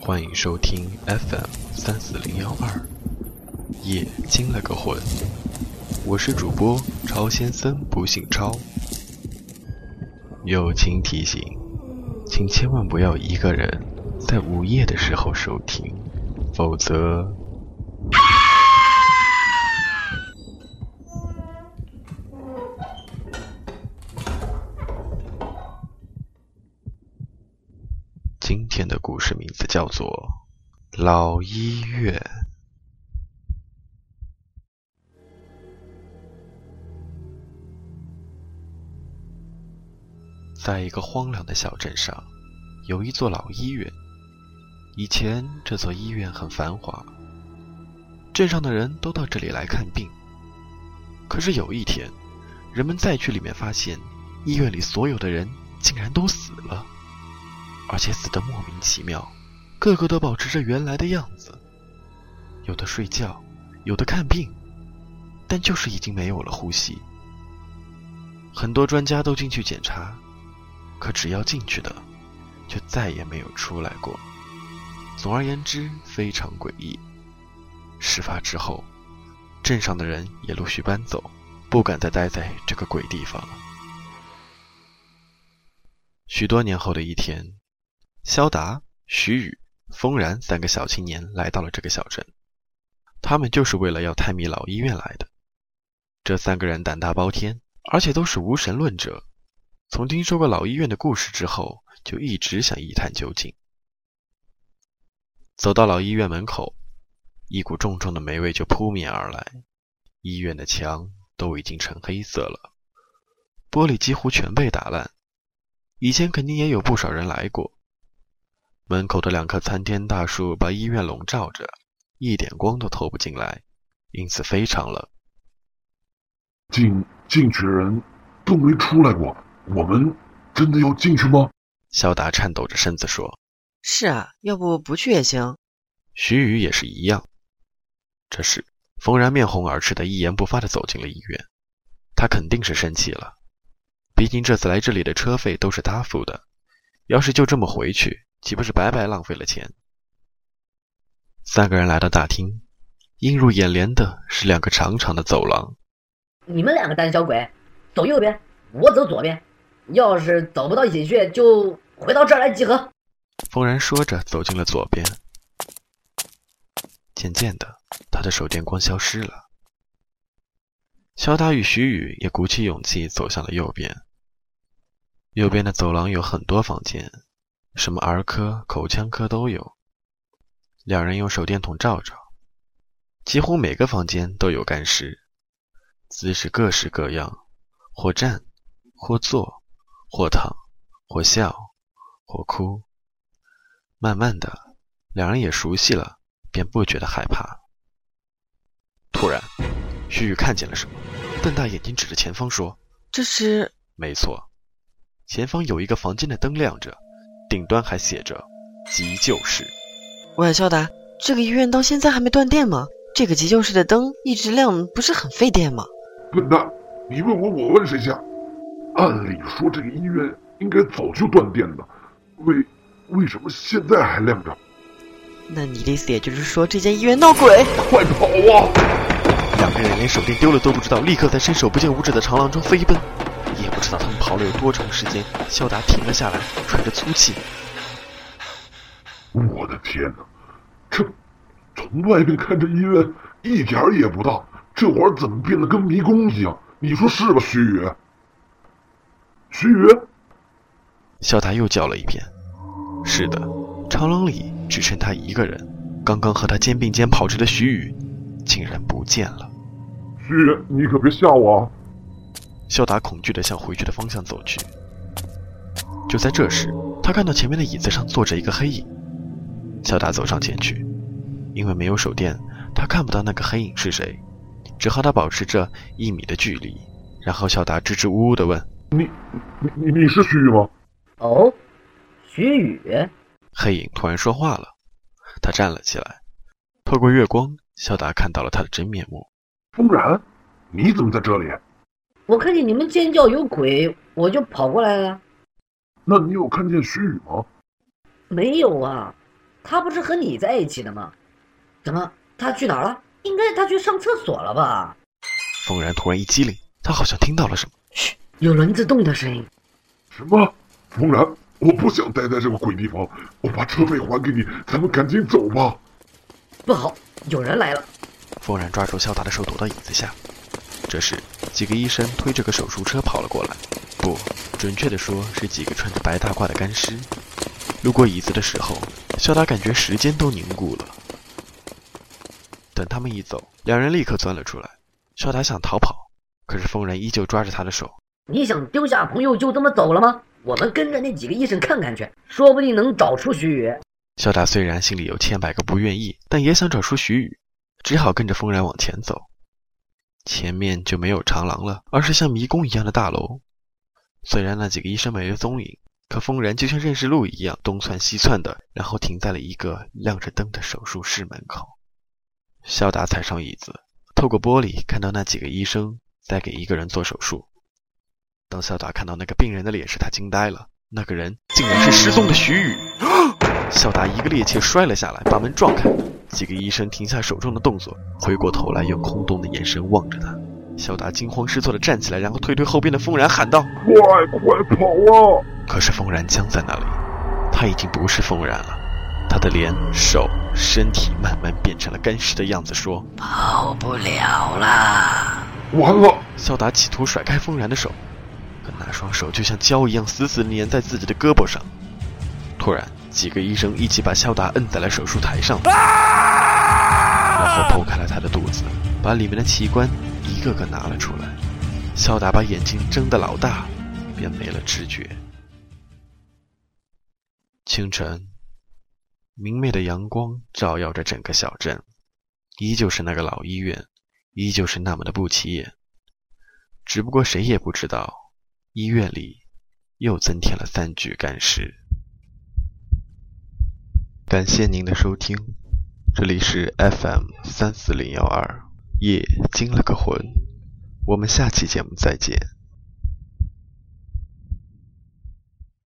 欢迎收听 FM 三四零幺二，夜惊了个魂。我是主播超先生，不姓超。友情提醒，请千万不要一个人在午夜的时候收听，否则。今天的故事名字叫做《老医院》。在一个荒凉的小镇上，有一座老医院。以前这座医院很繁华，镇上的人都到这里来看病。可是有一天，人们再去里面，发现医院里所有的人竟然都死了。而且死得莫名其妙，个个都保持着原来的样子，有的睡觉，有的看病，但就是已经没有了呼吸。很多专家都进去检查，可只要进去的，就再也没有出来过。总而言之，非常诡异。事发之后，镇上的人也陆续搬走，不敢再待在这个鬼地方了。许多年后的一天。肖达、徐宇、风然三个小青年来到了这个小镇，他们就是为了要探秘老医院来的。这三个人胆大包天，而且都是无神论者。从听说过老医院的故事之后，就一直想一探究竟。走到老医院门口，一股重重的霉味就扑面而来。医院的墙都已经成黑色了，玻璃几乎全被打烂。以前肯定也有不少人来过。门口的两棵参天大树把医院笼罩着，一点光都透不进来，因此非常冷。进进去的人都没出来过，我们真的要进去吗？肖达颤抖着身子说：“是啊，要不不去也行。”徐宇也是一样。这时，冯然面红耳赤的一言不发的走进了医院，他肯定是生气了，毕竟这次来这里的车费都是他付的，要是就这么回去。岂不是白白浪费了钱？三个人来到大厅，映入眼帘的是两个长长的走廊。你们两个胆小鬼，走右边，我走左边。要是走不到一起去，就回到这儿来集合。风然说着，走进了左边。渐渐的，他的手电光消失了。肖达与徐宇也鼓起勇气走向了右边。右边的走廊有很多房间。什么儿科、口腔科都有。两人用手电筒照照，几乎每个房间都有干尸，姿势各式各样，或站，或坐，或躺，或笑，或哭。慢慢的，两人也熟悉了，便不觉得害怕。突然，徐宇看见了什么，瞪大眼睛指着前方说：“这是……没错，前方有一个房间的灯亮着。”顶端还写着“急救室”。喂，肖达，这个医院到现在还没断电吗？这个急救室的灯一直亮，不是很费电吗？笨蛋，你问我，我问谁去？按理说这个医院应该早就断电了，为为什么现在还亮着？那你的意思也就是说这间医院闹鬼？快跑啊！两个人连手电丢了都不知道，立刻在伸手不见五指的长廊中飞奔。也不知道他们跑了有多长时间，肖达停了下来，喘着粗气。我的天哪，这从外面看这医院一点也不大，这会儿怎么变得跟迷宫一样？你说是吧，徐宇？徐宇？肖达又叫了一遍。是的，长廊里只剩他一个人。刚刚和他肩并肩跑着的徐宇，竟然不见了。徐宇，你可别吓我啊！肖达恐惧地向回去的方向走去。就在这时，他看到前面的椅子上坐着一个黑影。肖达走上前去，因为没有手电，他看不到那个黑影是谁，只和他保持着一米的距离。然后肖达支支吾吾地问：“你、你、你是徐宇吗？”“哦，徐宇。”黑影突然说话了，他站了起来。透过月光，肖达看到了他的真面目。“风然，你怎么在这里？”我看见你们尖叫有鬼，我就跑过来了。那你有看见徐宇吗？没有啊，他不是和你在一起的吗？怎么他去哪儿了？应该他去上厕所了吧？风然突然一激灵，他好像听到了什么。嘘，有轮子动的声音。什么？风然，我不想待在这个鬼地方，我把车费还给你，咱们赶紧走吧。不好，有人来了。风然抓住肖达的手，躲到椅子下。这时，几个医生推着个手术车跑了过来，不，准确的说是几个穿着白大褂的干尸。路过椅子的时候，肖达感觉时间都凝固了。等他们一走，两人立刻钻了出来。肖达想逃跑，可是疯人依旧抓着他的手。你想丢下朋友就这么走了吗？我们跟着那几个医生看看去，说不定能找出徐宇。肖达虽然心里有千百个不愿意，但也想找出徐宇，只好跟着风然往前走。前面就没有长廊了，而是像迷宫一样的大楼。虽然那几个医生没了踪影，可风然就像认识路一样，东窜西窜的，然后停在了一个亮着灯的手术室门口。肖达踩上椅子，透过玻璃看到那几个医生在给一个人做手术。当肖达看到那个病人的脸时，他惊呆了，那个人竟然是失踪的徐宇。肖达一个趔趄摔了下来，把门撞开。几个医生停下手中的动作，回过头来用空洞的眼神望着他。肖达惊慌失措地站起来，然后推推后边的风然，喊道：“快快跑啊！”可是风然僵在那里，他已经不是风然了。他的脸、手、身体慢慢变成了干尸的样子，说：“跑不了了。”完了！肖达企图甩开风然的手，可那双手就像胶一样死死粘在自己的胳膊上。突然，几个医生一起把肖达摁在了手术台上，然后剖开了他的肚子，把里面的器官一个个拿了出来。肖达把眼睛睁得老大，便没了知觉。清晨，明媚的阳光照耀着整个小镇，依旧是那个老医院，依旧是那么的不起眼。只不过谁也不知道，医院里又增添了三具干尸。感谢您的收听，这里是 FM 三四零幺二，夜惊了个魂，我们下期节目再见。